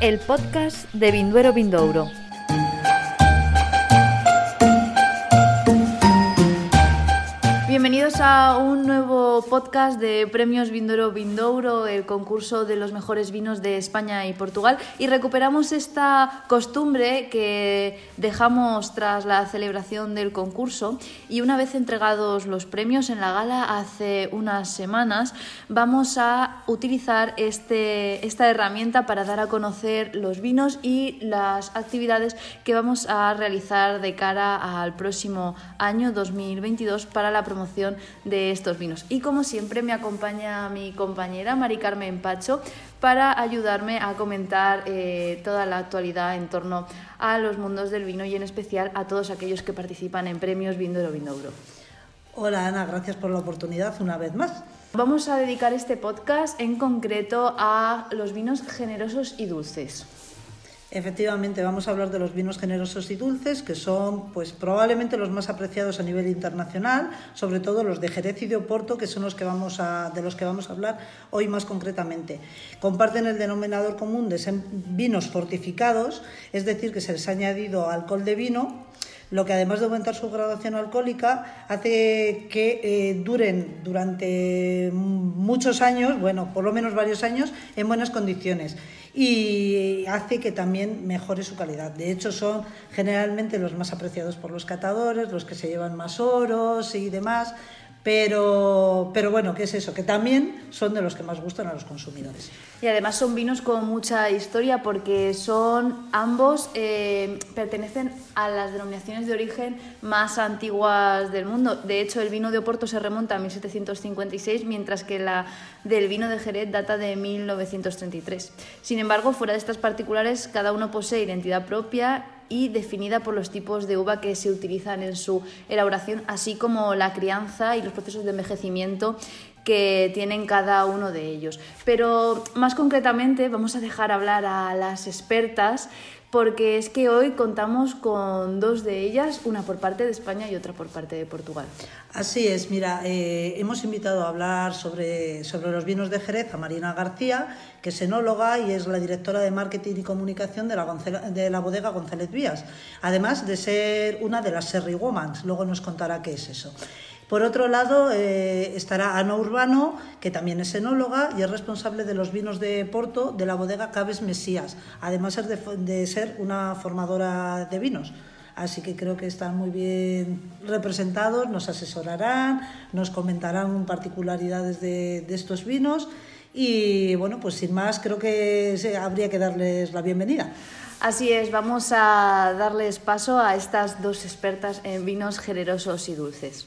el podcast de Vinduero Vindouro. Un nuevo podcast de Premios Vindoro Vindouro, el concurso de los mejores vinos de España y Portugal. Y recuperamos esta costumbre que dejamos tras la celebración del concurso. Y una vez entregados los premios en la gala hace unas semanas, vamos a utilizar este, esta herramienta para dar a conocer los vinos y las actividades que vamos a realizar de cara al próximo año 2022 para la promoción de estos vinos. Y como siempre me acompaña mi compañera Mari Carmen Pacho para ayudarme a comentar eh, toda la actualidad en torno a los mundos del vino y en especial a todos aquellos que participan en premios Vindoro Vindouro. Hola Ana, gracias por la oportunidad una vez más. Vamos a dedicar este podcast en concreto a los vinos generosos y dulces. Efectivamente, vamos a hablar de los vinos generosos y dulces, que son pues probablemente los más apreciados a nivel internacional, sobre todo los de Jerez y de Oporto, que son los que vamos a, de los que vamos a hablar hoy más concretamente. Comparten el denominador común de vinos fortificados, es decir, que se les ha añadido alcohol de vino lo que además de aumentar su graduación alcohólica hace que eh, duren durante muchos años, bueno, por lo menos varios años, en buenas condiciones y hace que también mejore su calidad. De hecho, son generalmente los más apreciados por los catadores, los que se llevan más oros y demás. Pero, pero bueno, ¿qué es eso? Que también son de los que más gustan a los consumidores. Y además son vinos con mucha historia porque son ambos eh, pertenecen a las denominaciones de origen más antiguas del mundo. De hecho, el vino de Oporto se remonta a 1756, mientras que la del vino de Jerez data de 1933. Sin embargo, fuera de estas particulares, cada uno posee identidad propia y definida por los tipos de uva que se utilizan en su elaboración, así como la crianza y los procesos de envejecimiento que tienen cada uno de ellos. Pero más concretamente vamos a dejar hablar a las expertas porque es que hoy contamos con dos de ellas, una por parte de España y otra por parte de Portugal. Así es, mira, eh, hemos invitado a hablar sobre, sobre los vinos de Jerez a Marina García, que es enóloga y es la directora de marketing y comunicación de la, de la bodega González Vías, además de ser una de las Serry Womans, luego nos contará qué es eso. Por otro lado, eh, estará Ana Urbano, que también es enóloga y es responsable de los vinos de Porto de la bodega Caves Mesías, además de, de ser una formadora de vinos. Así que creo que están muy bien representados, nos asesorarán, nos comentarán particularidades de, de estos vinos y bueno, pues sin más creo que habría que darles la bienvenida. Así es, vamos a darles paso a estas dos expertas en vinos generosos y dulces.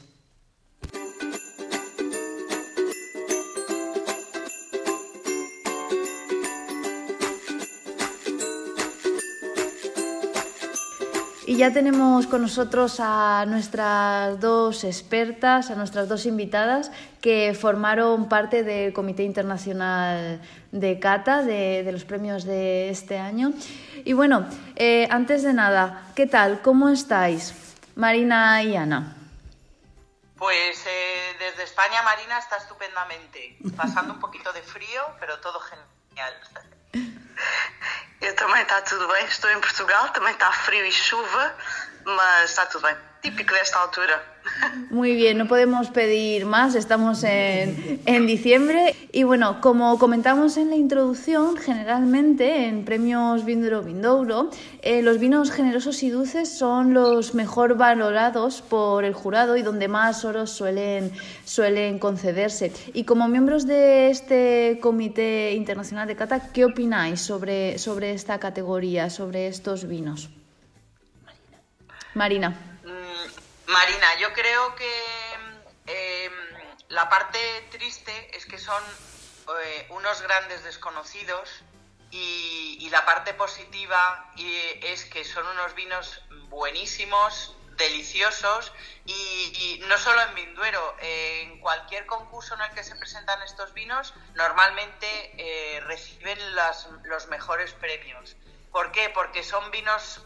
Y ya tenemos con nosotros a nuestras dos expertas, a nuestras dos invitadas que formaron parte del Comité Internacional de Cata de, los premios de este año. Y bueno, eh, antes de nada, ¿qué tal? ¿Cómo estáis? Marina y Ana. Pues eh, desde España Marina está estupendamente, pasando un poquito de frío, pero todo genial. Eu também está tudo bem, estou em Portugal, também está frio e chuva, mas está tudo bem. Típico desta altura. Muy bien, no podemos pedir más, estamos en, en, diciembre y bueno, como comentamos en la introducción, generalmente en premios Vinduro Vindouro, eh, los vinos generosos y dulces son los mejor valorados por el jurado y donde más oros suelen, suelen concederse. Y como miembros de este Comité Internacional de Cata, ¿qué opináis sobre, sobre esta categoría, sobre estos vinos? Marina. Marina. Marina, yo creo que em, la parte triste es que son eh, unos grandes desconocidos y, la parte positiva es que son unos vinos buenísimos, deliciosos y, no solo en Vinduero, en cualquier concurso en el que se presentan estos vinos normalmente eh, reciben los mejores premios. ¿Por qué? Porque son vinos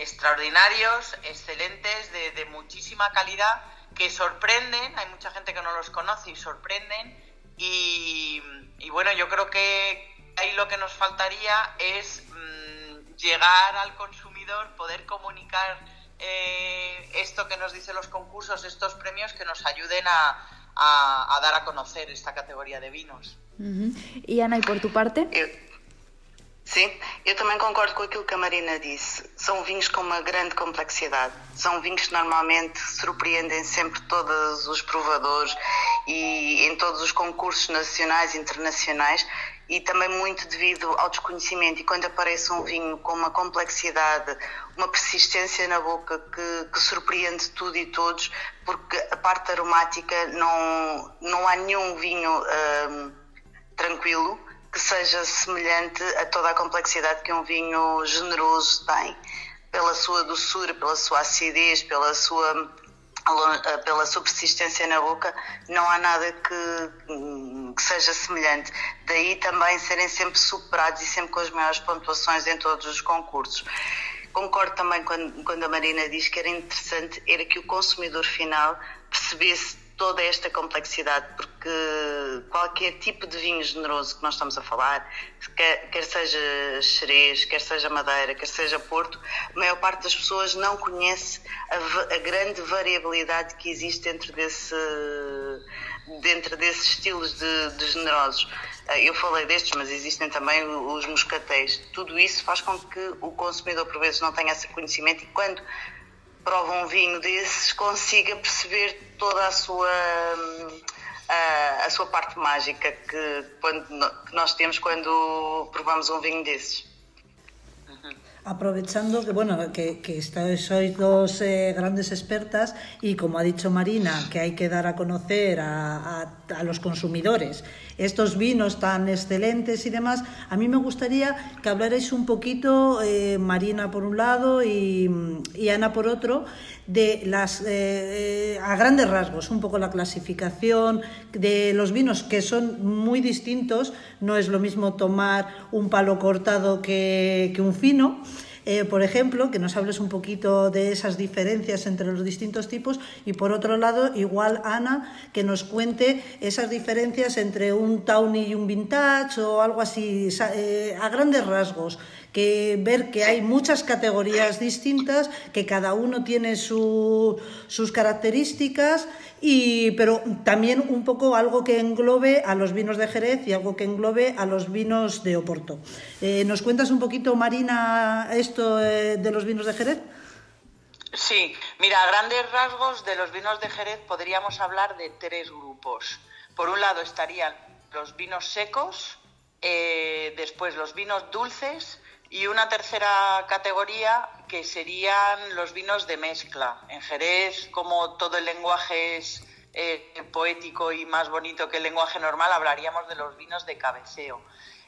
extraordinarios, excelentes, de, muchísima calidad, que sorprenden, hay mucha gente que no los conoce y sorprenden, y, bueno, yo creo que ahí lo que nos faltaría es mm, llegar al consumidor, poder comunicar eh, esto que nos dicen los concursos, estos premios que nos ayuden a, dar a conocer esta categoria de vinos. Y Ana, ¿y por tu parte? Sim, eu também concordo com aquilo que a Marina disse. São vinhos com uma grande complexidade. São vinhos que normalmente surpreendem sempre todos os provadores e em todos os concursos nacionais e internacionais e também muito devido ao desconhecimento. E quando aparece um vinho com uma complexidade, uma persistência na boca que, que surpreende tudo e todos, porque a parte aromática não, não há nenhum vinho hum, tranquilo que seja semelhante a toda a complexidade que um vinho generoso tem, pela sua doçura, pela sua acidez, pela sua pela sua persistência na boca, não há nada que, que, seja semelhante. Daí também serem sempre superados e sempre com as maiores pontuações em todos os concursos. Concordo também quando, quando a Marina diz que era interessante era que o consumidor final percebesse toda esta complexidade, porque qualquer tipo de vinho generoso que nós estamos a falar, quer, quer seja Xerez, quer seja Madeira, quer seja Porto, a maior parte das pessoas não conhece a, a grande variabilidade que existe dentro, desse, dentro desses estilos de, de generosos. Eh, eu falei destes, mas existem também os moscatéis. Tudo isso faz com que o consumidor, por vezes, não tenha esse conhecimento e quando prova um vinho desses consiga perceber toda a sua a, a sua parte mágica que, quando, que nós temos quando provamos um vinho desses. Aprovechando que bueno que, que sois dos eh, grandes expertas y como ha dicho Marina que hay que dar a conocer a, a, los consumidores estos vinos tan excelentes y demás, a mí me gustaría que hablarais un poquito, eh, Marina por un lado y, Ana por otro, de las, eh, a grandes rasgos, un poco la clasificación de los vinos que son muy distintos, no es lo mismo tomar un palo cortado que, que un fino. Eh, por ejemplo, que nos hables un poquito de esas diferencias entre los distintos tipos y por otro lado, igual Ana, que nos cuente esas diferencias entre un Tawny y un Vintage o algo así, eh, a grandes rasgos que ver que hay muchas categorías distintas, que cada uno tiene su, sus características y, pero también un poco algo que englobe a los vinos de Jerez y algo que englobe a los vinos de Oporto. Eh, ¿Nos cuentas un poquito, Marina, esto eh, de los vinos de Jerez? Sí, mira, a grandes rasgos de los vinos de Jerez podríamos hablar de tres grupos. Por un lado estarían los vinos secos, eh, después los vinos dulces y una tercera categoría que serían los vinos de mezcla. En Jerez, como todo el lenguaje es eh, poético y más bonito que el lenguaje normal, hablaríamos de los vinos de cabeceo.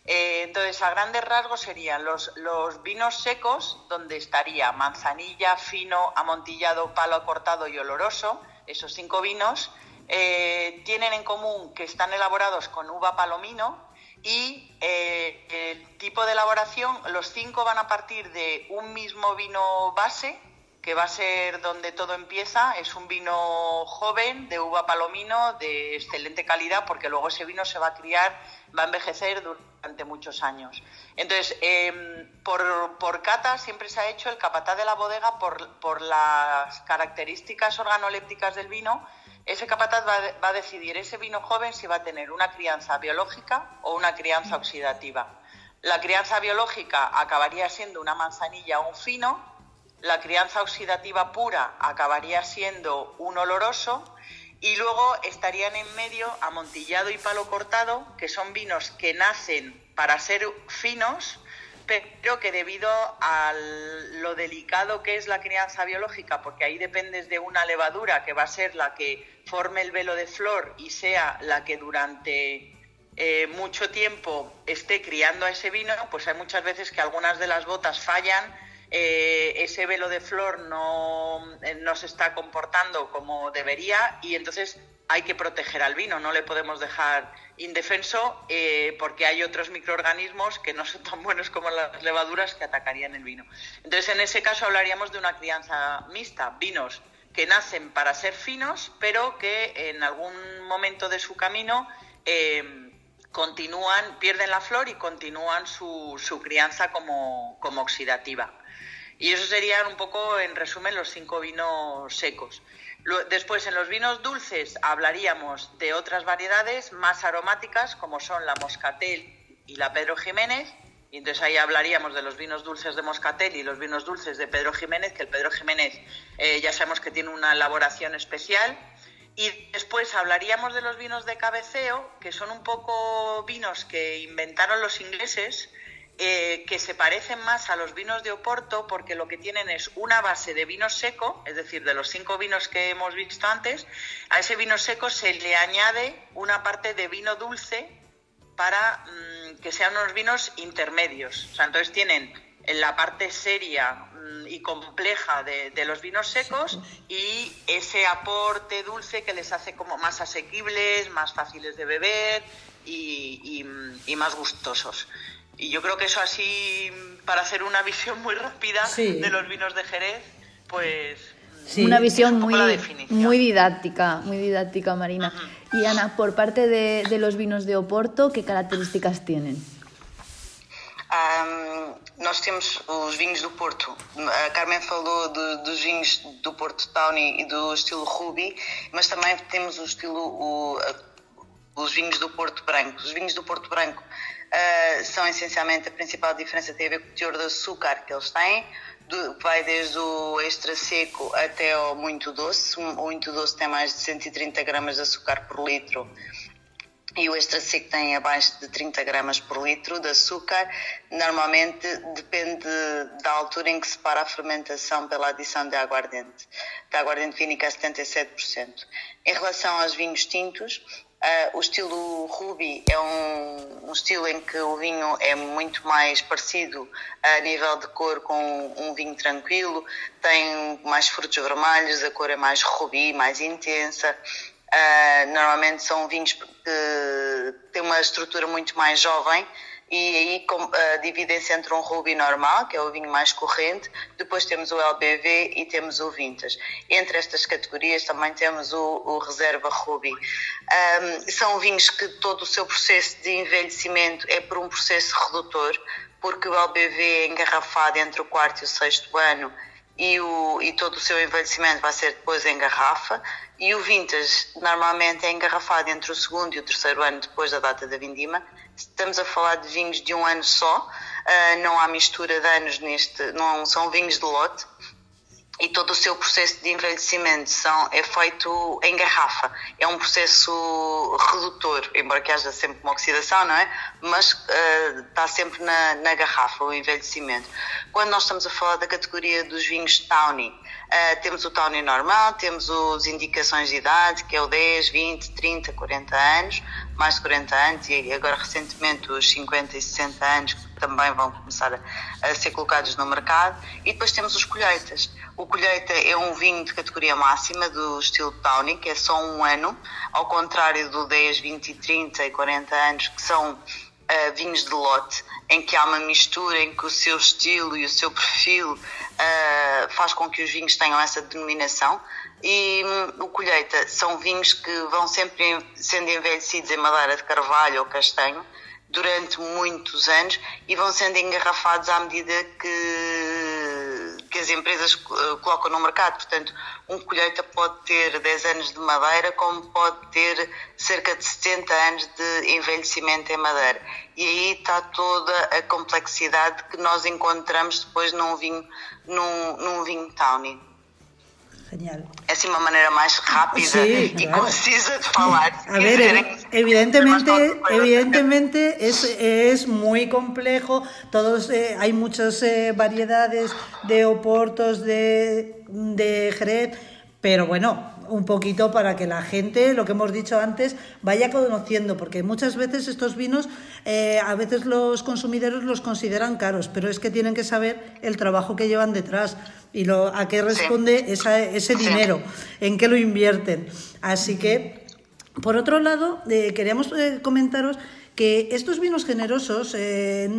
Eh, entonces, a grandes rasgos serían los, los, vinos secos, donde estaría manzanilla, fino, amontillado, palo cortado y oloroso. Esos cinco vinos eh, tienen en común que están elaborados con uva palomino, y eh, el tipo de elaboración, los cinco van a partir de un mismo vino base, que va a ser donde todo empieza. Es un vino joven, de uva palomino, de excelente calidad, porque luego ese vino se va a criar, va a envejecer durante muchos años. Entonces, em, por, por, cata siempre se ha hecho el capataz de la bodega por, por las características organolépticas del vino ese capataz va, a decidir ese vino joven si va a tener una crianza biológica o una crianza oxidativa. La crianza biológica acabaría siendo una manzanilla o un fino, la crianza oxidativa pura acabaría siendo un oloroso y luego estarían en medio amontillado y palo cortado, que son vinos que nacen para ser finos, pero que debido a lo delicado que es la crianza biológica, porque ahí dependes de una levadura que va a ser la que forme el velo de flor y sea la que durante eh, mucho tiempo esté criando a ese vino, pues hay muchas veces que algunas de las botas fallan, eh, ese velo de flor no, eh, no se está comportando como debería y entonces hay que proteger al vino, no le podemos dejar indefenso eh, porque hay otros microorganismos que no son tan buenos como las levaduras que atacarían el vino. Entonces, en ese caso hablaríamos de una crianza mixta, vinos que nacen para ser finos, pero que en algún momento de su camino eh, continúan, pierden la flor y continúan su, crianza como oxidativa. Y eso serían un poco, en resumen, los cinco vinos secos. Después, en los vinos dulces, hablaríamos de otras variedades más aromáticas, como son la Moscatel y la Pedro Jiménez. Y entonces ahí hablaríamos de los vinos dulces de Moscatel y los vinos dulces de Pedro Jiménez, que el Pedro Jiménez eh, ya sabemos que tiene una elaboración especial. Y después hablaríamos de los vinos de cabeceo, que son un poco vinos que inventaron los ingleses, eh, que se parecen más a los vinos de Oporto porque lo que tienen es una base de vino seco, es decir, de los cinco vinos que hemos visto antes, a ese vino seco se le añade una parte de vino dulce para mm, que sean unos vinos intermedios. O sea, entonces tienen la parte seria mm, y compleja de, los vinos secos y ese aporte dulce que les hace como más asequibles, más fáciles de beber y más gustosos. Y yo creo que eso así, para hacer una visión muy rápida de los vinos de Jerez, pues... Una visión muy, muy didáctica, muy didáctica, Marina. Y Ana, por parte de, de, los vinos de Oporto, ¿qué características tienen? Um, nós temos os vinhos do Porto. A Carmen falou de, dos vinhos do Porto Tawny e do estilo Ruby, mas também temos o estilo o, os vinhos do Porto Branco. Os vinhos do Porto Branco uh, são essencialmente a principal diferença tem a ver com o teor de açúcar que eles têm, do, vai desde o extra seco até o muito doce. O muito doce tem mais de 130 gramas de açúcar por litro e o extra seco tem abaixo de 30 gramas por litro de açúcar. Normalmente depende da altura em que se para a fermentação pela adição de aguardente. Da aguardente vínica a 77%. Em relação aos vinhos tintos, Uh, o estilo Ruby é um, um, estilo em que o vinho é muito mais parecido a nível de cor com um vinho tranquilo, tem mais frutos vermelhos, a cor é mais rubi, mais intensa. Uh, normalmente são vinhos que têm uma estrutura muito mais jovem e aí uh, dividem-se entre um ruby normal, que é o vinho mais corrente, depois temos o LBV e temos o vintage. Entre estas categorias também temos o, o reserva ruby. Um, são vinhos que todo o seu processo de envelhecimento é por um processo redutor, porque o LBV é engarrafado entre o quarto e o sexto ano e, o, e todo o seu envelhecimento vai ser depois em garrafa. E o vintage normalmente é engarrafado entre o segundo e o terceiro ano depois da data da vindima. Estamos a falar de vinhos de um ano só, uh, não há mistura de anos neste, não são vinhos de lote e todo o seu processo de envelhecimento são, é feito em garrafa. É um processo redutor, embora que haja sempre uma oxidação, não é? Mas uh, está sempre na, na, garrafa o envelhecimento. Quando nós estamos a falar da categoria dos vinhos Tawny, uh, temos o Tawny normal, temos as indicações de idade, que é o 10, 20, 30, 40 anos mais de 40 anos e agora recentemente os 50 e 60 anos que também vão começar a, a ser colocados no mercado. E depois temos os colheitas. O colheita é um vinho de categoria máxima do estilo Tawny, que é só um ano, ao contrário do 10, 20, 30 e 40 anos, que são uh, vinhos de lote, em que há uma mistura, em que o seu estilo e o seu perfil uh, faz com que os vinhos tenham essa denominação e hum, o colheita são vinhos que vão sempre sendo envelhecidos em madeira de carvalho ou castanho durante muitos anos e vão sendo engarrafados à medida que, que as empresas eh, colocam no mercado. Portanto, um colheita pode ter 10 anos de madeira, como pode ter cerca de 70 anos de envelhecimento em madeira. E aí está toda a complexidade que nós encontramos depois num vinho, num, num vinho tawny. Genial. É assim uma maneira mais rápida sí, y claro. concisa de falar. A ver, evidentemente, evidentemente es, es muy complejo. Todos eh, hay muchas eh, variedades de oportos de, de Jerez, pero bueno, un poquito para que la gente, lo que hemos dicho antes, vaya conociendo, porque muchas veces estos vinos, eh, a veces los consumidores los consideran caros, pero es que tienen que saber el trabajo que llevan detrás y lo, a qué responde ese dinero, en qué lo invierten. Así que, por otro lado, eh, queríamos eh, comentaros que estos vinos generosos eh,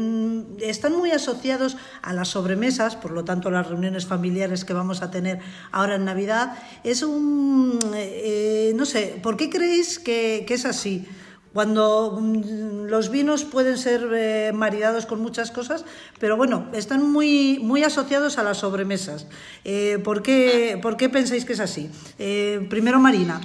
están muy asociados a las sobremesas, por lo tanto las reuniones familiares que vamos a tener ahora en Navidad. Es un, no sé, ¿por qué creéis que, que es así? Cuando mm, los vinos pueden ser eh, maridados con muchas cosas, pero bueno, están muy, muy asociados a las sobremesas. Eh, ¿por, qué, ¿por, qué, pensáis que es así? Eh, primero, Marina.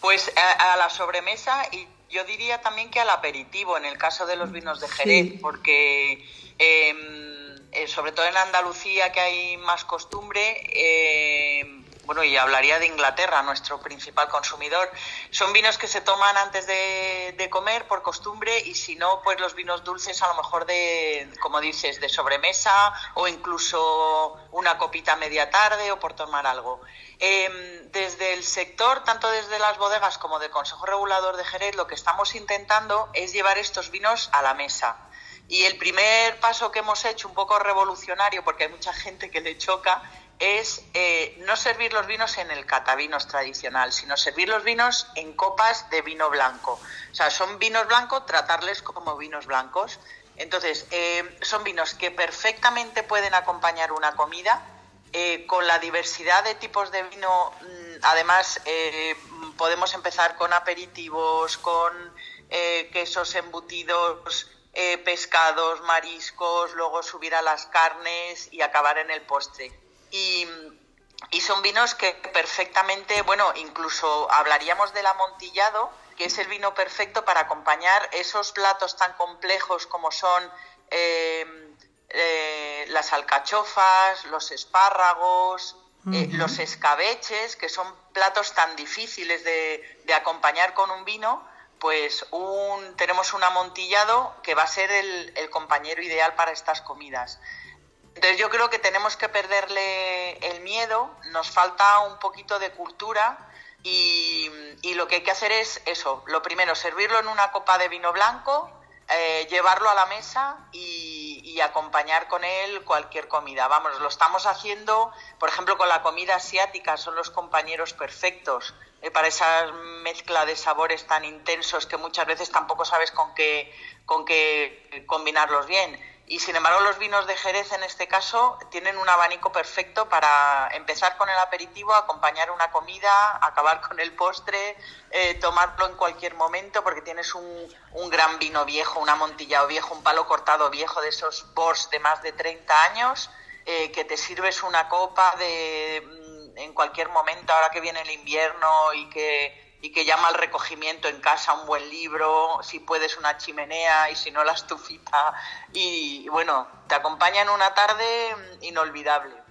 Pues a, la sobremesa y yo diría también que al aperitivo, en el caso de los vinos de Jerez, porque em, sobre todo en Andalucía, que hay más costumbre, em, bueno, y hablaría de Inglaterra, nuestro principal consumidor. Son vinos que se toman antes de, comer por costumbre y si no, pues los vinos dulces a lo mejor de, como dices, de sobremesa o incluso una copita media tarde o por tomar algo. Em, desde el sector, tanto desde las bodegas como del Consejo Regulador de Jerez, lo que estamos intentando es llevar estos vinos a la mesa. Y el primer paso que hemos hecho, un poco revolucionario, porque hay mucha gente que le choca, es eh, no servir los vinos en el catavinos tradicional, sino servir los vinos en copas de vino blanco. O sea, son vinos blancos, tratarles como vinos blancos. Entonces, eh, son vinos que perfectamente pueden acompañar una comida, eh, con la diversidad de tipos de vino. Mm, además, podemos empezar con aperitivos, con quesos embutidos, pescados, mariscos, luego subir a las carnes y acabar en el postre y, son vinos que perfectamente, bueno, incluso hablaríamos del amontillado, que es el vino perfecto para acompañar esos platos tan complejos como son eh, eh, las alcachofas, los espárragos, eh, los escabeches, que son platos tan difíciles de, acompañar con un vino, pues un, tenemos un amontillado que va a ser el compañero ideal para estas comidas. Entonces yo creo que tenemos que perderle el miedo, nos falta un poquito de cultura y, lo que hay que hacer es eso, lo primero, servirlo en una copa de vino blanco, eh, llevarlo a la mesa y, acompañar con él cualquier comida. Vamos, lo estamos haciendo, por ejemplo, con la comida asiática, son los compañeros perfectos eh, para esa mezcla de sabores tan intensos que muchas veces tampoco sabes con qué, con qué combinarlos bien y sin embargo los vinos de Jerez en este caso tienen un abanico perfecto para empezar con el aperitivo, acompañar una comida, acabar con el postre, eh, tomarlo en cualquier momento porque tienes un, un, gran vino viejo, un amontillado viejo, un palo cortado viejo de esos Bors de más de 30 años, eh, que te sirves una copa de mm, en cualquier momento ahora que viene el invierno y que y que llama al recogimiento en casa un buen libro, si puedes una chimenea y si no la estufita. Y bueno, te acompaña en una tarde inolvidable.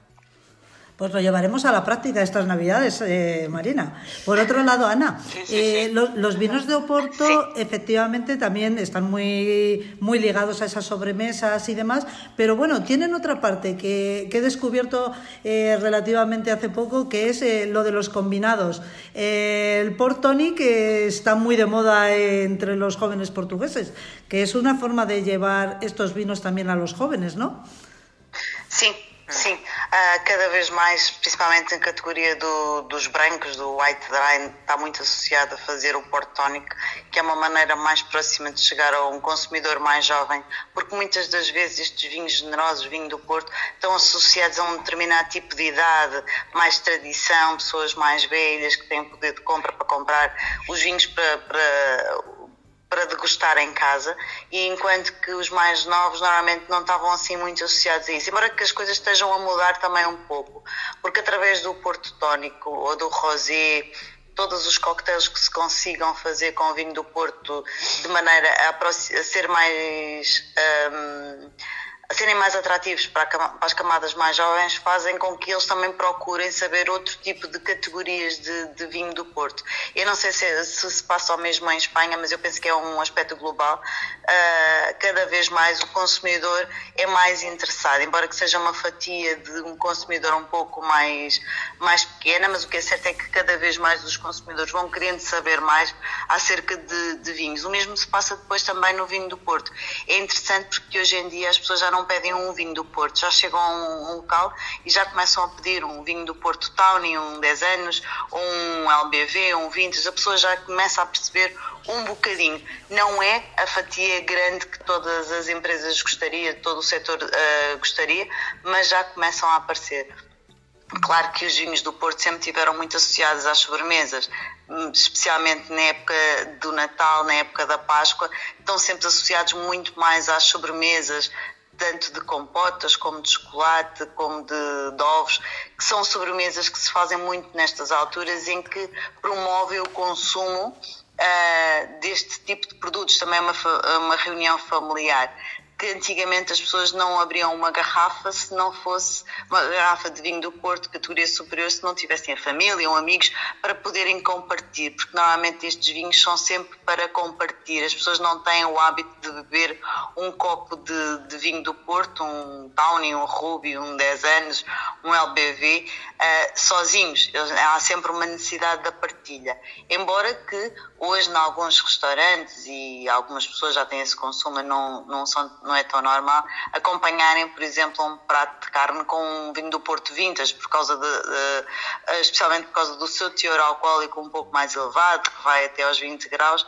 Pues lo llevaremos a la práctica estas Navidades, eh, Marina. Por otro lado, Ana, eh, los, vinos de Oporto efectivamente también están muy, muy ligados a esas sobremesas y demás, pero bueno, tienen otra parte que, he descubierto eh, relativamente hace poco, que es lo de los combinados. el Port Tonic está muy de moda entre los jóvenes portugueses, que es una forma de llevar estos vinos también a los jóvenes, ¿no? Sí, Sim, uh, cada vez mais, principalmente em categoria do, dos brancos, do white dry, está muito associado a fazer o port tonic, que é uma maneira mais próxima de chegar a um consumidor mais jovem, porque muitas das vezes estes vinhos generosos, vinho do Porto, estão associados a um determinado tipo de idade, mais tradição, pessoas mais velhas que têm poder de compra para comprar os vinhos para, para para degustar em casa, e enquanto que os mais novos normalmente não estavam assim muito associados a isso. Embora que as coisas estejam a mudar também um pouco, porque através do Porto Tónico ou do Rosé, todos os coquetéis que se consigam fazer com o vinho do Porto de maneira a, ser mais. Um, serem mais atrativos para, as camadas mais jovens fazem com que eles também procurem saber outro tipo de categorias de, de vinho do Porto. Eu não sei se, se, se passa o mesmo em Espanha, mas eu penso que é um aspecto global. Uh, cada vez mais o consumidor é mais interessado, embora que seja uma fatia de um consumidor um pouco mais, mais pequena, mas o que é certo é que cada vez mais os consumidores vão querendo saber mais acerca de, de vinhos. O mesmo se passa depois também no vinho do Porto. É interessante porque hoje em dia as pessoas já não pedem um vinho do Porto, já chegam a um, um local e já começam a pedir um vinho do Porto Tawny, um 10 anos, um LBV, um 20, a pessoa já começa a perceber um bocadinho. Não é a fatia grande que todas as empresas gostariam, todo o setor uh, gostaria, mas já começam a aparecer. Claro que os vinhos do Porto sempre tiveram muito associados às sobremesas, hum, especialmente na época do Natal, na época da Páscoa, estão sempre associados muito mais às sobremesas, tanto de compotas como de chocolate, como de, de, ovos, que são sobremesas que se fazem muito nestas alturas em que promovem o consumo uh, deste tipo de produtos. Também é uma, uma reunião familiar que antigamente as pessoas não abriam uma garrafa se não fosse uma garrafa de vinho do Porto, categoria superior, se não tivessem a família ou amigos para poderem compartilhar, porque normalmente estes vinhos são sempre para compartilhar. As pessoas não têm o hábito de beber um copo de, de vinho do Porto, um Tawny, um Ruby, um 10 anos, um LBV, uh, eh, sozinhos. Há sempre uma necessidade da partilha. Embora que hoje, em alguns restaurantes, e algumas pessoas já têm esse consumo, não, não são não é tão normal, acompanharem, por exemplo, um prato de carne com um vinho do Porto Vintas, por causa de, de, eh, especialmente por causa do seu teor alcoólico um pouco mais elevado, que vai até aos 20 graus.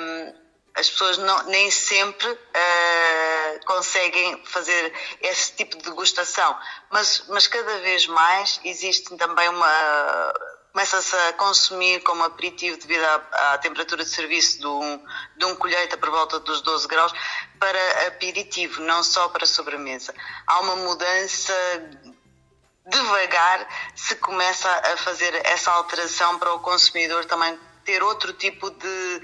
Um, as pessoas não, nem sempre uh, conseguem fazer esse tipo de degustação, mas, mas cada vez mais existe também uma começa-se a consumir como aperitivo devido à, à, temperatura de serviço de um, de um colheita por volta dos 12 graus para aperitivo, não só para sobremesa. Há uma mudança devagar se começa a fazer essa alteração para o consumidor também ter outro tipo de,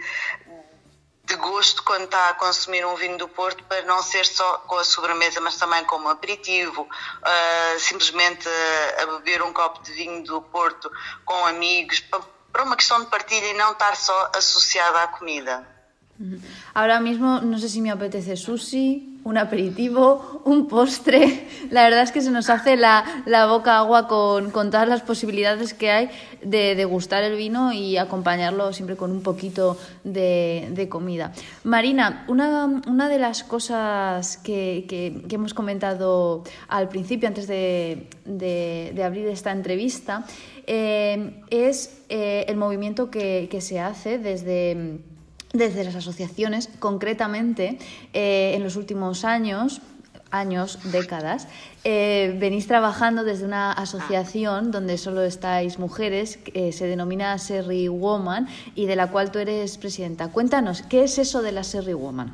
de gosto quando está a consumir um vinho do Porto para não ser só com a sobremesa, mas também como aperitivo, uh, simplesmente a, a, beber um copo de vinho do Porto com amigos, para, para uma questão de partilha e não estar só associada à comida. Ahora mismo no sé si me apetece sushi, un aperitivo, un postre. La verdad es que se nos hace la, la boca agua con, con, todas las posibilidades que hay de degustar el vino y acompañarlo siempre con un poquito de, de comida. Marina, una, una, de las cosas que, que, hemos comentado al principio, antes de, de, de abrir esta entrevista, eh, es eh, el movimiento que, que se hace desde desde las asociaciones, concretamente eh, en los últimos años, años, décadas, eh, venís trabajando desde una asociación donde solo estáis mujeres, que se denomina Serry Woman y de la cual tú eres presidenta. Cuéntanos, ¿qué es eso de la Serry Woman?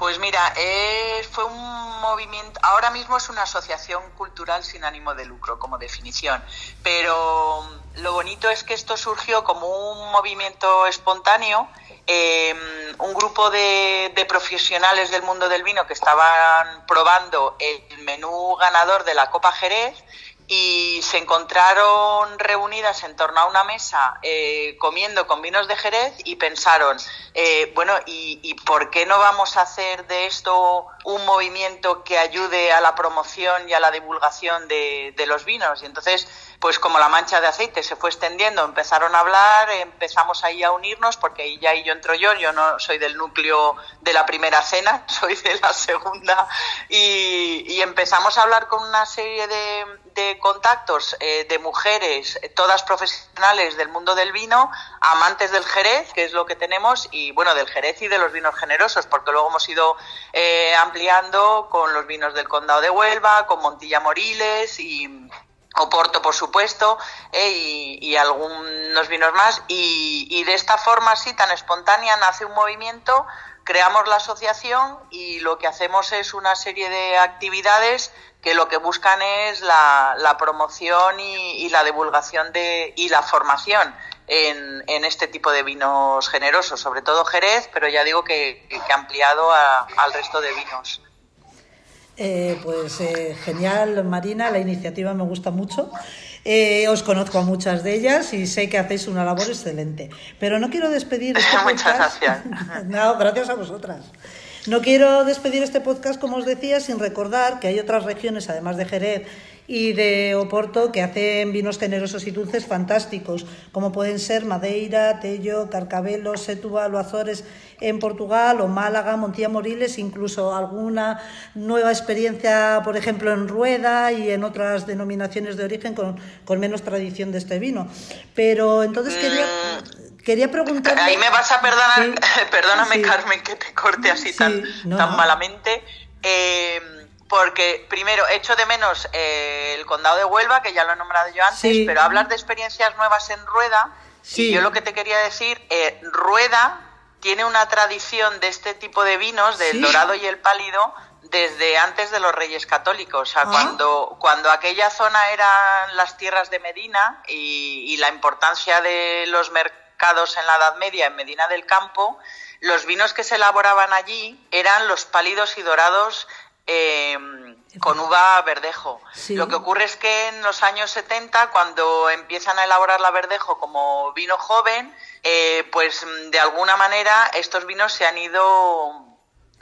Pues mira, eh, fue un movimiento, ahora mismo es una asociación cultural sin ánimo de lucro como definición, pero lo bonito es que esto surgió como un movimiento espontáneo, em, un grupo de, profesionales del mundo del vino que estaban probando el menú ganador de la Copa Jerez y se encontraron reunidas en torno a una mesa eh, comiendo con vinos de Jerez y pensaron, eh, bueno, ¿y, ¿y, por qué no vamos a hacer de esto un movimiento que ayude a la promoción y a la divulgación de, de los vinos? Y entonces pues como la mancha de aceite se fue extendiendo, empezaron a hablar, empezamos ahí a unirnos, porque ahí ya y yo entro yo, yo no soy del núcleo de la primera cena, soy de la segunda, y, empezamos a hablar con una serie de, contactos eh, de mujeres, todas profesionales del mundo del vino, amantes del Jerez, que es lo que tenemos, y bueno, del Jerez y de los vinos generosos, porque luego hemos ido eh, ampliando con los vinos del Condado de Huelva, con Montilla Moriles y Oporto, por supuesto, eh, y, algunos vinos más. Y, de esta forma así, tan espontánea, nace un movimiento, creamos la asociación y lo que hacemos es una serie de actividades que lo que buscan es la, promoción y, la divulgación de, y la formación en, este tipo de vinos generosos, sobre todo Jerez, pero ya digo que, que ampliado al resto de vinos. Eh, pues eh, genial, Marina, la iniciativa me gusta mucho. Eh, os conozco a muchas de ellas y sé que hacéis una labor excelente. Pero no quiero despedir este Muchas gracias. no, gracias a vosotras. No quiero despedir este podcast, como os decía, sin recordar que hay otras regiones, además de Jerez y de Oporto que hacen vinos generosos y dulces fantásticos, como pueden ser Madeira, Tello, Carcabelo, Setúbal o Azores en Portugal, o Málaga, Montilla Moriles, incluso alguna nueva experiencia, por ejemplo, en Rueda y en otras denominaciones de origen con, con menos tradición de este vino. Pero entonces quería... Mm. Quería preguntar. Ahí me vas a perdonar, perdóname Carmen que te corte así tan, tan malamente. Eh, porque primero echo de menos eh, el condado de Huelva, que ya lo he nombrado yo antes, Sí. pero hablar de experiencias nuevas en Rueda, Sí. y yo lo que te quería decir, eh, Rueda tiene una tradición de este tipo de vinos, del Sí. dorado y el pálido, desde antes de los Reyes Católicos. O sea, Ah. cuando, cuando aquella zona eran las tierras de Medina y, y la importancia de los mercados en la Edad Media en Medina del Campo, los vinos que se elaboraban allí eran los pálidos y dorados eh, con uva verdejo. Sí. Lo que ocurre es que en los años 70, cuando empiezan a elaborar la verdejo como vino joven, eh, pues de alguna manera estos vinos se han ido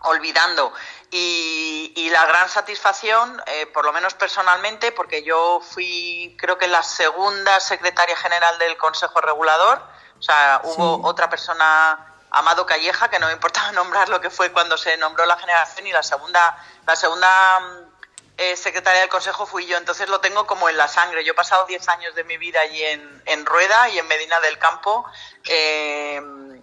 olvidando. Y, y la gran satisfacción, eh, por lo menos personalmente, porque yo fui creo que la segunda secretaria general del Consejo Regulador, o sea, hubo Sí. otra persona, Amado Calleja, que no me importaba nombrar lo que fue cuando se nombró la generación, y la segunda, la segunda mm, eh, secretaria del Consejo fui yo, entonces lo tengo como en la sangre. Yo he pasado 10 años de mi vida allí en, en Rueda y en Medina del Campo. eh,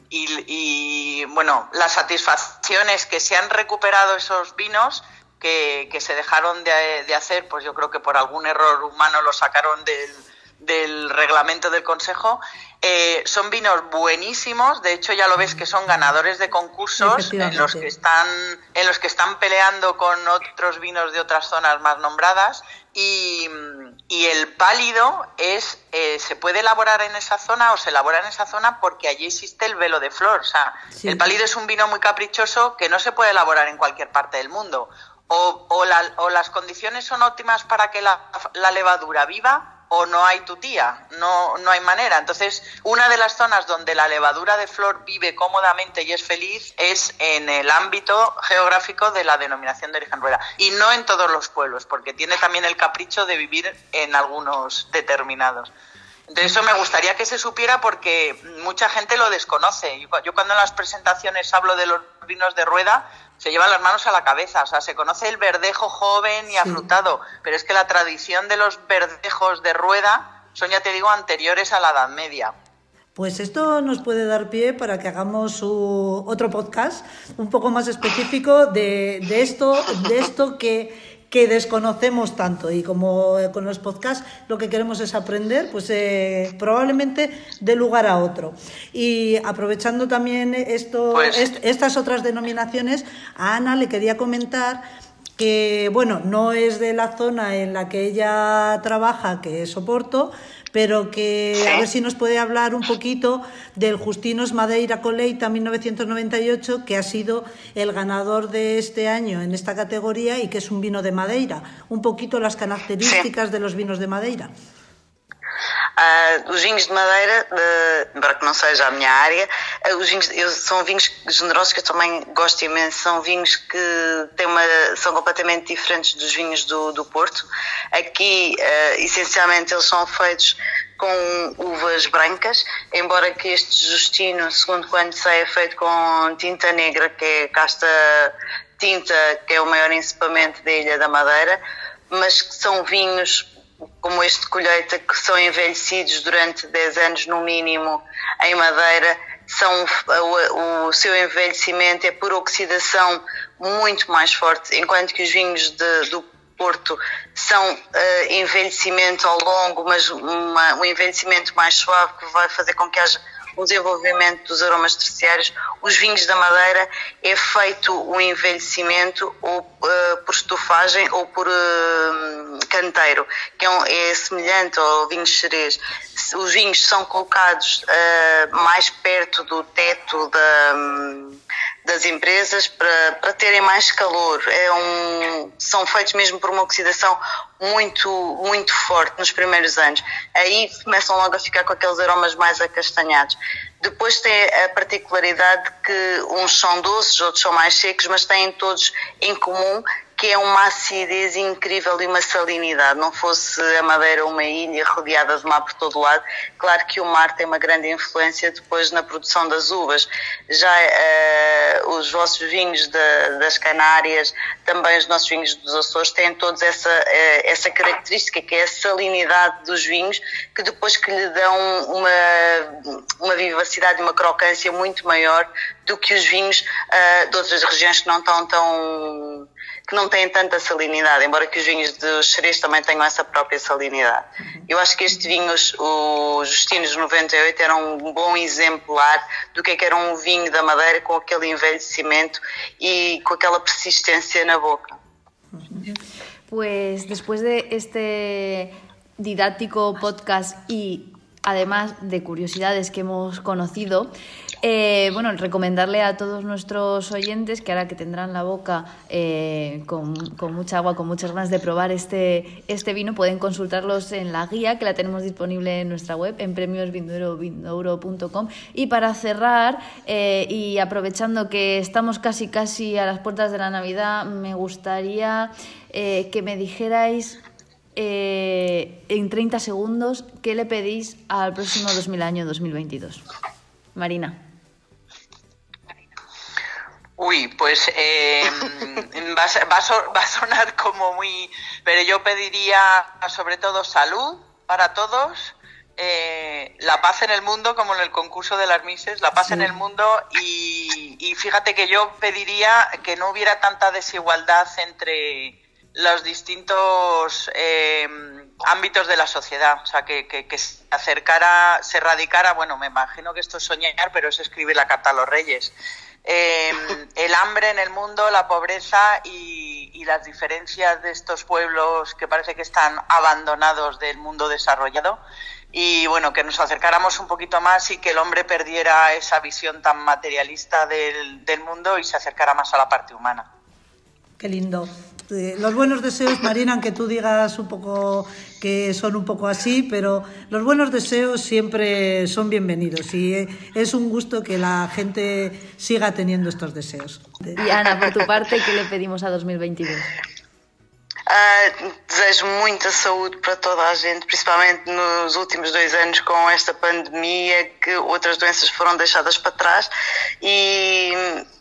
y, bueno, la satisfacción es que se han recuperado esos vinos que, que se dejaron de, de hacer, pues yo creo que por algún error humano lo sacaron del, del reglamento del Consejo. Eh, son vinos buenísimos, de hecho ya lo ves que son ganadores de concursos en los que están en los que están peleando con otros vinos de otras zonas más nombradas y, y el pálido es eh, se puede elaborar en esa zona o se elabora en esa zona porque allí existe el velo de flor, o sea, Sí. el pálido es un vino muy caprichoso que no se puede elaborar en cualquier parte del mundo. O, o, la- o las condiciones son óptimas para que la, la levadura viva o no hay tutía, no, no hay manera. Entonces, una de las zonas donde la levadura de flor vive cómodamente y es feliz es en el ámbito geográfico de la denominación de origen rueda. Y no en todos los pueblos, porque tiene también el capricho de vivir en algunos determinados. De eso me gustaría que se supiera porque mucha gente lo desconoce. Yo, yo cuando en las presentaciones hablo de los vinos de rueda, se llevan las manos a la cabeza. O sea, se conoce el verdejo joven y afrutado, pero es que la tradición de los verdejos de rueda son, ya te digo, anteriores a la Edad Media. Pues esto nos puede dar pie para que hagamos otro podcast un poco más específico de, de esto, de esto que, que desconocemos tanto. Y como eh, con los podcasts lo que queremos es aprender, pues eh, probablemente de lugar a otro. Y aprovechando también esto, Pues- est- estas otras denominaciones, a Ana le quería comentar que, bueno, no es de la zona en la que ella trabaja, que es Oporto, pero que a ver si nos puede hablar un poquito del Justinos Madeira Coleita 1998, que ha sido el ganador de este año en esta categoría y que es un vino de Madeira. Un poquito las características de los vinos de Madeira. Ah, os vinhos de madeira, eh, embora que não seja a minha área, eh, os vinhos, eu- são vinhos generosos que eu também gosto imenso. São vinhos que têm uma, são completamente diferentes dos vinhos do, do Porto. Aqui, eh, essencialmente, eles são feitos com uvas brancas, embora que este Justino, segundo quando sei, é feito com tinta negra, que é casta tinta, que é o maior encipamento da Ilha da Madeira, mas que são vinhos como este de colheita que são envelhecidos durante 10 anos no mínimo em madeira, são, o, o seu envelhecimento é por oxidação muito mais forte, enquanto que os vinhos de- do Porto são eh, envelhecimento ao longo, mas uma- um envelhecimento mais suave que vai fazer com que haja o desenvolvimento dos aromas terciários. Os vinhos da Madeira é feito o envelhecimento ou eh, por estufagem ou por eh, canteiro, que é, um- é semelhante ao vinho xerez. Os vinhos são colocados eh, mais perto do teto da, das empresas para, para terem mais calor. É um, são feitos mesmo por uma oxidação muito, muito forte nos primeiros anos. Aí começam logo a ficar com aqueles aromas mais acastanhados. Depois tem a particularidade que uns são doces, outros são mais secos, mas têm todos em comum que é uma acidez incrível e uma salinidade. Não fosse a Madeira uma ilha rodeada de mar por todo lado, claro que o mar tem uma grande influência depois na produção das uvas. Já eh, os vossos vinhos de, das Canárias, também os nossos vinhos dos Açores, têm todos essa, eh, essa característica que é a salinidade dos vinhos, que depois que lhe dão uma, uma vivacidade e uma crocância muito maior do que os vinhos uh, de outras regiões que não estão tão que não têm tanta salinidade, embora que os vinhos dos Xerez também tenham essa própria salinidade. Eu acho que este vinho, o Justinos 98, era um bom exemplar do que, é que era um vinho da Madeira com aquele envelhecimento e com aquela persistência na boca. Pues después de este didáctico podcast y además de curiosidades que hemos conocido, Eh, bueno, recomendarle a todos nuestros oyentes que ahora que tendrán la boca eh, con, mucha agua, con muchas ganas de probar este, este vino, pueden consultarlos en la guía que la tenemos disponible en nuestra web, en premiosvindouro.com. Y para cerrar, eh, y aprovechando que estamos casi casi a las puertas de la Navidad, me gustaría que me dijerais en 30 segundos qué le pedís al próximo 2000 año 2022. Marina. Uy, pues eh, va, a, sonar como muy... Pero yo pediría sobre todo salud para todos, eh, la paz en el mundo, como en el concurso de las Mises, la paz en el mundo y, fíjate que yo pediría que no hubiera tanta desigualdad entre los distintos eh, ámbitos de la sociedad, o sea, que, que, se acercara, se radicara, bueno, me imagino que esto es soñar, pero es escribir la carta a los reyes, Em, el hambre en el mundo, la pobreza y, las diferencias de estos pueblos que parece que están abandonados del mundo desarrollado. Y bueno, que nos acercáramos un poquito más y que el hombre perdiera esa visión tan materialista del, del mundo y se acercara más a la parte humana. Qué lindo. Los buenos deseos, Marina, aunque tú digas un poco que son un poco así, pero los buenos deseos siempre son bienvenidos y eh, es un gusto que la gente siga teniendo estos deseos. Y Ana, por tu parte, ¿qué le pedimos a 2022? Uh, desejo muita saúde para toda a gente, principalmente nos últimos dois anos com esta pandemia, que outras doenças foram deixadas para trás e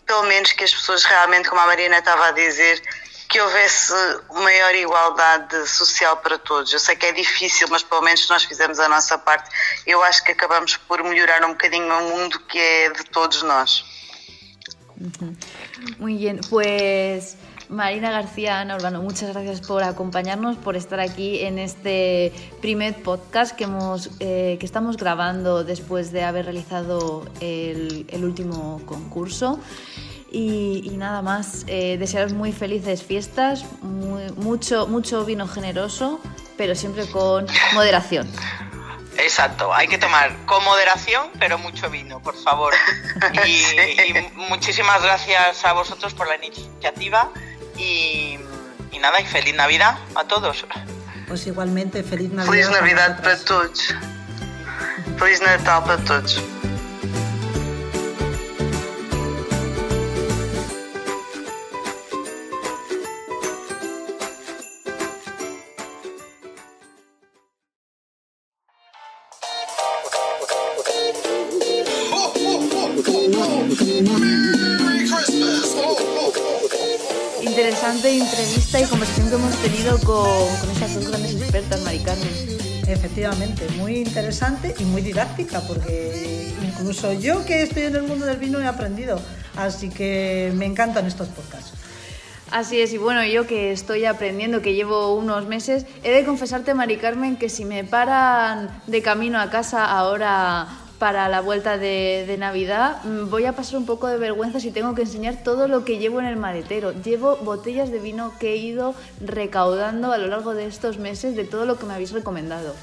pelo menos que as pessoas realmente, como a Marina estava a dizer, que houvesse maior igualdade social para todos. Eu sei que é difícil, mas pelo menos nós fizemos a nossa parte. Eu acho que acabamos por melhorar um bocadinho o mundo que é de todos nós. Muy bien, pues Marina García, Ana Urbano, muchas gracias por acompañarnos, por estar aquí en este primer podcast que, hemos, eh, que estamos grabando después de haber realizado el, el último concurso. Y, nada más, eh, desearos muy felices fiestas, mucho, mucho vino generoso, pero siempre con moderación. Exacto, hay que tomar con moderación, pero mucho vino, por favor. Y, muchísimas gracias a vosotros por la iniciativa y, nada, y feliz Navidad a todos. Pues igualmente, feliz Navidad. Feliz Navidad para todos. Feliz Natal para todos. Entrevista y conversación que hemos tenido con, con estas dos grandes expertas, Maricarmen. Efectivamente, muy interesante y muy didáctica, porque incluso yo que estoy en el mundo del vino he aprendido, así que me encantan estos podcasts. Así es, y bueno, yo que estoy aprendiendo, que llevo unos meses, he de confesarte, Mari Carmen, que si me paran de camino a casa ahora para la vuelta de, Navidad, mm, voy a pasar un poco de vergüenza si tengo que enseñar todo lo que llevo en el maletero. Llevo botellas de vino que he ido recaudando a lo largo de estos meses de todo lo que me habéis recomendado.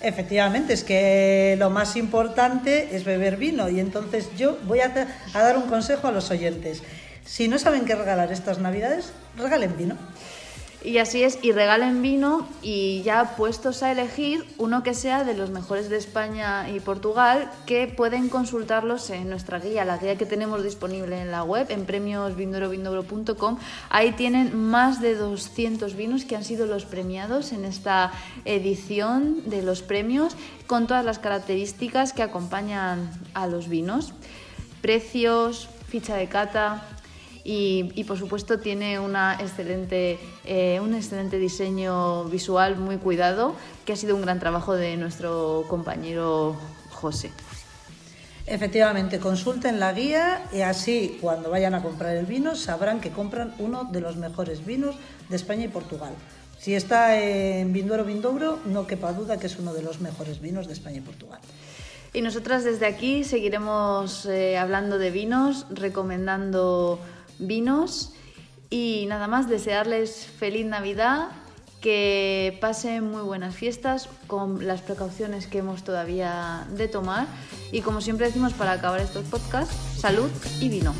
Efectivamente, es que lo más importante es beber vino y entonces yo voy a, a dar un consejo a los oyentes. Si no saben qué regalar estas Navidades, regalen vino. Y así es, y regalen vino y ya puestos a elegir uno que sea de los mejores de España y Portugal, que pueden consultarlos en nuestra guía, la guía que tenemos disponible en la web, en premiosvindoro.com. Ahí tienen más de 200 vinos que han sido los premiados en esta edición de los premios, con todas las características que acompañan a los vinos. Precios, ficha de cata y, por supuesto tiene una excelente, eh, un excelente diseño visual muy cuidado que ha sido un gran trabajo de nuestro compañero José. Efectivamente, consulten la guía y así cuando vayan a comprar el vino sabrán que compran uno de los mejores vinos de España y Portugal. Si está en Vinduero Vindouro, no quepa duda que es uno de los mejores vinos de España y Portugal. Y nosotras desde aquí seguiremos eh, hablando de vinos, recomendando vinos y nada más desearles feliz Navidad, que pasen muy buenas fiestas con las precauciones que hemos todavía de tomar y como siempre decimos para acabar estos podcasts, salud y vino.